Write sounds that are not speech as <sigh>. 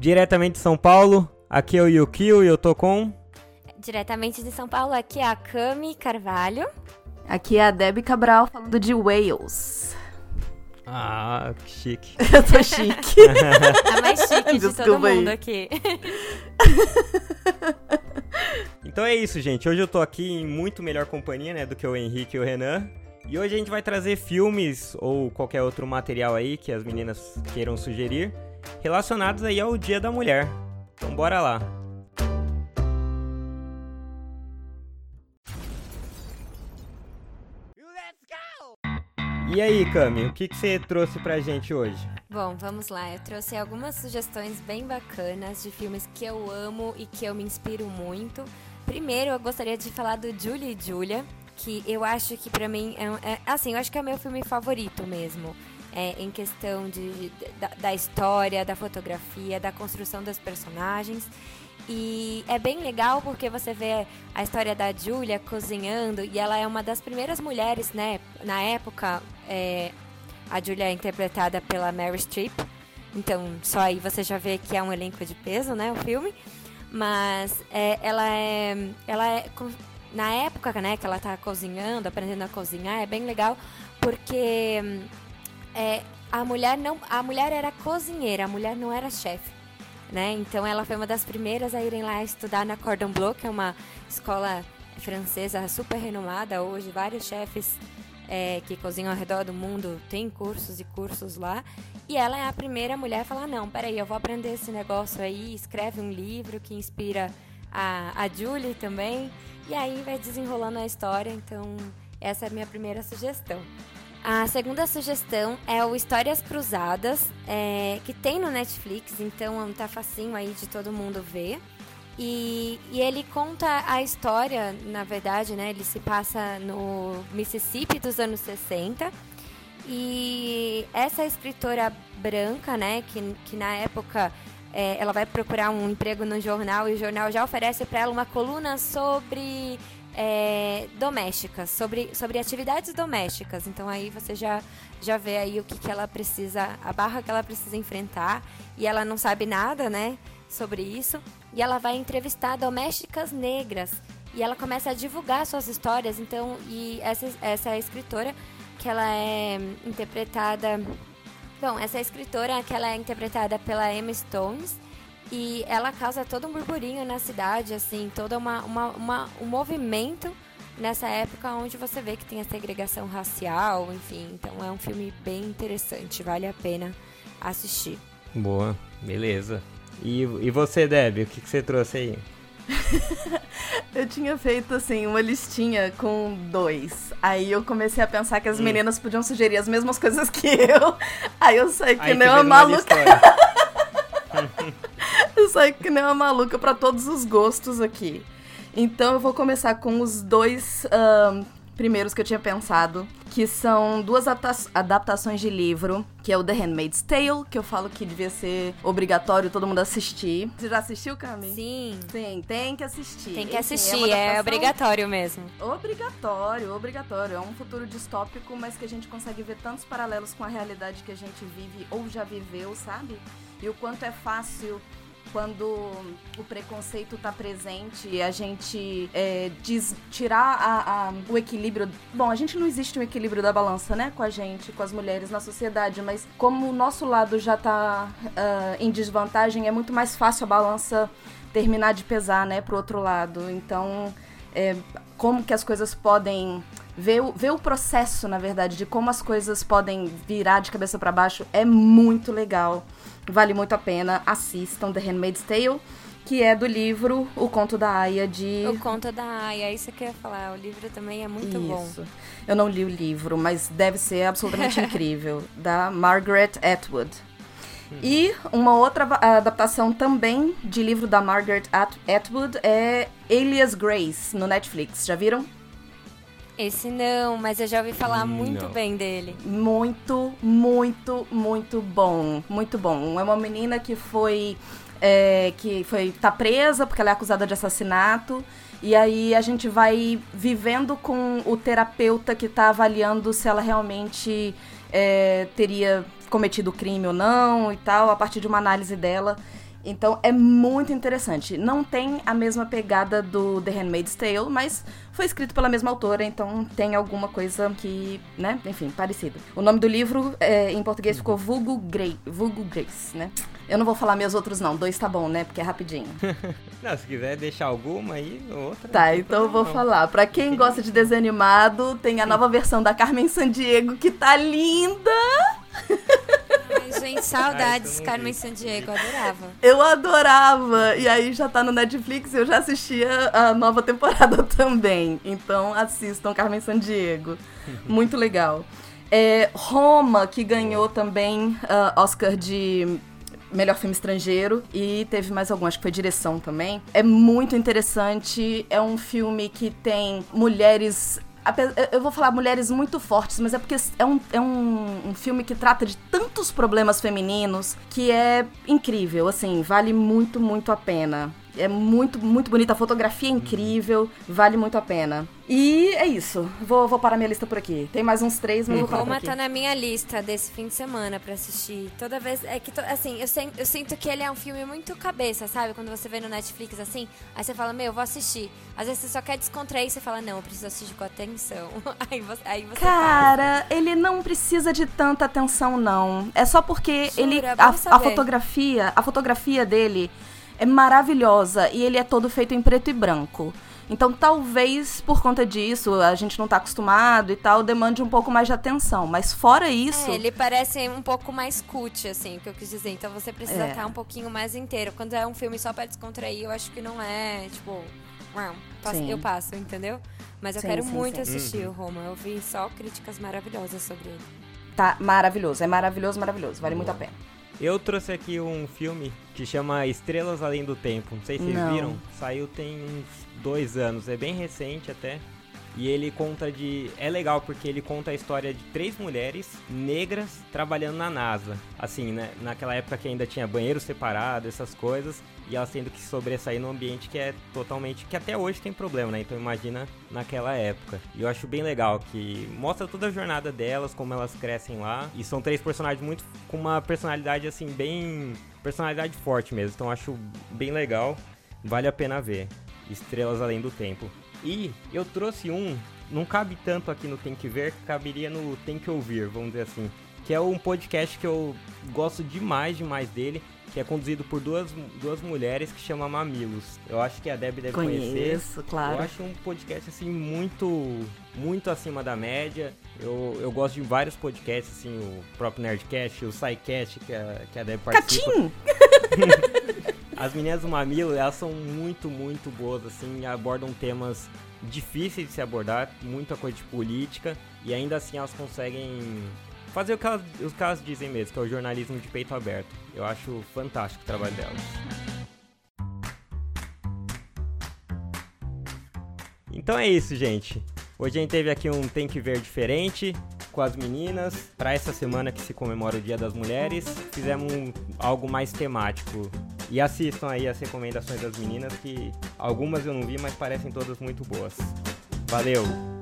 Diretamente de São Paulo, aqui é o Yukio e eu tô com. Diretamente de São Paulo, aqui é a Cami Carvalho. Aqui é a Debbie Cabral falando de Wales. Ah, que chique. <laughs> Eu tô chique. <laughs> a mais chique de Desculpa todo aí. mundo aqui. <laughs> Então é isso, gente. Hoje eu tô aqui em muito melhor companhia, né, do que o Henrique e o Renan. E hoje a gente vai trazer filmes ou qualquer outro material aí que as meninas queiram sugerir relacionados aí ao Dia da Mulher. Então bora lá. E aí, Cami, o que, que você trouxe pra gente hoje? Bom, vamos lá. Eu trouxe algumas sugestões bem bacanas de filmes que eu amo e que eu me inspiro muito. Primeiro, eu gostaria de falar do Julie e Julia, que eu acho que pra mim é, é- assim, eu acho que é meu filme favorito mesmo. É, em questão de, da, da história, da fotografia, da construção dos personagens. E é bem legal porque você vê a história da Julia cozinhando e ela é uma das primeiras mulheres, né? Na época, é, a Julia é interpretada pela Mary Streep. Então, só aí você já vê que é um elenco de peso, né? O filme. Mas é, ela é. Ela é. Na época, né, que ela tá cozinhando, aprendendo a cozinhar, é bem legal porque hum, é, a mulher não. A mulher era cozinheira, a mulher não era chefe. Né? Então ela foi uma das primeiras a irem lá estudar na Cordon Bleu, que é uma escola francesa super renomada. Hoje vários chefes é, que cozinham ao redor do mundo têm cursos e cursos lá. E ela é a primeira mulher a falar, não, peraí, eu vou aprender esse negócio aí, escreve um livro que inspira a, a Julie também. E aí vai desenrolando a história, então essa é a minha primeira sugestão. A segunda sugestão é o Histórias Cruzadas, é, que tem no Netflix, então tá facinho aí de todo mundo ver. E, e ele conta a história, na verdade, né? Ele se passa no Mississippi dos anos 60. E essa escritora branca, né, que, que na época é, ela vai procurar um emprego no jornal e o jornal já oferece para ela uma coluna sobre é, domésticas, sobre, sobre atividades domésticas. Então aí você já, já vê aí o que, que ela precisa, a barra que ela precisa enfrentar. E ela não sabe nada, né, sobre isso. E ela vai entrevistar domésticas negras. E ela começa a divulgar suas histórias. Então, e essa, essa escritora, que ela é interpretada. Bom, essa escritora que ela é interpretada pela Emma Stones e ela causa todo um burburinho na cidade, assim, todo uma, uma, uma- um movimento nessa época onde você vê que tem a segregação racial, enfim. Então é um filme bem interessante, vale a pena assistir. Boa, beleza. E, e você, Deb, o que, que você trouxe aí? <laughs> Eu tinha feito, assim, uma listinha com dois. Aí eu comecei a pensar que as Hum. meninas podiam sugerir as mesmas coisas que eu. Aí eu saí que Aí nem uma maluca. Saí que nem uma maluca pra todos os gostos aqui. Então eu vou começar com os dois primeiros que eu tinha pensado, que são duas adapta- adaptações de livro, que é o The Handmaid's Tale, que eu falo que devia ser obrigatório todo mundo assistir. Você já assistiu, Cami? Sim, Sim, tem que assistir. tem que Enfim, assistir, é adaptação obrigatório mesmo. Obrigatório, obrigatório. É um futuro distópico, mas que a gente consegue ver tantos paralelos com a realidade que a gente vive ou já viveu, sabe? E o quanto é fácil quando o preconceito tá presente e a gente é, diz, tirar a- a- o equilíbrio. Bom, a gente não existe um equilíbrio da balança, né? Com a gente, com as mulheres na sociedade, mas como o nosso lado já tá ah, em desvantagem, é muito mais fácil a balança terminar de pesar, né, pro outro lado. Então, é, como que as coisas podem ver, o- ver o processo, na verdade, de como as coisas podem virar de cabeça para baixo é muito legal. Vale muito a pena. Assistam The Handmaid's Tale, que é do livro O Conto da Aya de O conto da Aya, isso que eu ia falar, o livro também é muito bom. Isso. Eu não li o livro, mas deve ser absolutamente <laughs> incrível, da Margaret Atwood. E uma outra adaptação também de livro da Margaret At- Atwood é Alias Grace, no Netflix. Já viram? Esse não, mas eu já ouvi falar muito Não. bem dele. Muito, muito, muito bom. Muito bom. É uma menina que foi. é, que foi tá presa porque ela é acusada de assassinato. E aí a gente vai vivendo com o terapeuta que tá avaliando se ela realmente é, teria cometido o crime ou não e tal, a partir de uma análise dela. Então é muito interessante. Não tem a mesma pegada do The Handmaid's Tale, mas foi escrito pela mesma autora, então tem alguma coisa que, né, enfim, parecida. O nome do livro é, em português ficou Vulgo, Grey, Vulgo Grace, né? Eu não vou falar meus outros não, dois tá bom, né? Porque é rapidinho. <laughs> não, se quiser deixar alguma aí, outra. Tá, então eu vou não. falar. Pra quem gosta de desenho animado, tem a nova versão da Carmen Sandiego que tá linda! <laughs> <laughs> Saudades, Ai, Carmen Sandiego, adorava. Eu adorava. E aí já tá no Netflix e eu já assistia a nova temporada <laughs> também. Então assistam Carmen Sandiego. Muito legal. É, Roma, que ganhou também uh, Oscar de melhor filme estrangeiro e teve mais algum, acho que foi direção também. É muito interessante, é um filme que tem mulheres eu vou falar mulheres muito fortes, mas é porque é, um, é um, um, filme que trata de tantos problemas femininos que é incrível, assim, vale muito, muito a pena. É muito, muito bonita. A fotografia é incrível. Vale muito a pena. E é isso. Vou, vou parar minha lista por aqui. Tem mais uns três, mas vou parar Roma tá na minha lista desse fim de semana pra assistir. Toda vez. É que, to, assim, eu, sen, eu sinto que ele é um filme muito cabeça, sabe? Quando você vê no Netflix assim, aí você fala, meu, vou assistir. Às vezes você só quer descontrair e você fala, não, eu preciso assistir com atenção. <laughs> aí você, aí você Cara, ele não precisa de tanta atenção, não. É só porque Jura, ele. A, a fotografia, a fotografia dele é maravilhosa e ele é todo feito em preto e branco. Então, talvez por conta disso, a gente não tá acostumado e tal, demande um pouco mais de atenção. Mas fora isso. É, ele parece um pouco mais cut, assim, o que eu quis dizer. Então você precisa é. estar um pouquinho mais inteiro. Quando é um filme só pra descontrair, eu acho que não é, tipo. eu passo, entendeu? Mas eu sim, quero sim, muito sim. assistir uhum. o Roma. Eu vi só críticas maravilhosas sobre ele. Tá maravilhoso, é maravilhoso, maravilhoso. Vale muito a pena. Eu trouxe aqui um filme que chama Estrelas Além do Tempo. Não sei se vocês Não. viram. Saiu tem uns dois anos. É bem recente até. E ele conta de. É legal porque ele conta a história de três mulheres negras trabalhando na NASA. Assim, né? Naquela época que ainda tinha banheiro separado, essas coisas. E elas tendo que sobressair num ambiente que é totalmente. que até hoje tem problema, né? Então imagina naquela época. E eu acho bem legal que mostra toda a jornada delas, como elas crescem lá. E são três personagens muito. com uma personalidade assim, bem. personalidade forte mesmo. Então acho bem legal. Vale a pena ver. Estrelas Além do Tempo. E eu trouxe um, não cabe tanto aqui no Tem que Ver, caberia no Tem que Ouvir, vamos dizer assim. Que é um podcast que eu gosto demais, demais dele, que é conduzido por duas, duas mulheres que chama Mamilos. Eu acho que a Deb deve Conheço, conhecer. claro. Eu acho um podcast assim muito muito acima da média. Eu, eu gosto de vários podcasts, assim, o próprio Nerdcast, o SciCast, que a, que a Deb participa. Catim! <laughs> As meninas do Mamilo, elas são muito, muito boas, assim, abordam temas difíceis de se abordar, muita coisa de política, e ainda assim elas conseguem fazer o que elas, o que elas dizem mesmo, que é o jornalismo de peito aberto. Eu acho fantástico o trabalho delas. Então é isso, gente. Hoje a gente teve aqui um Tem que Ver diferente com as meninas. Para essa semana que se comemora o Dia das Mulheres, fizemos um, algo mais temático. E assistam aí as recomendações das meninas, que algumas eu não vi, mas parecem todas muito boas. Valeu!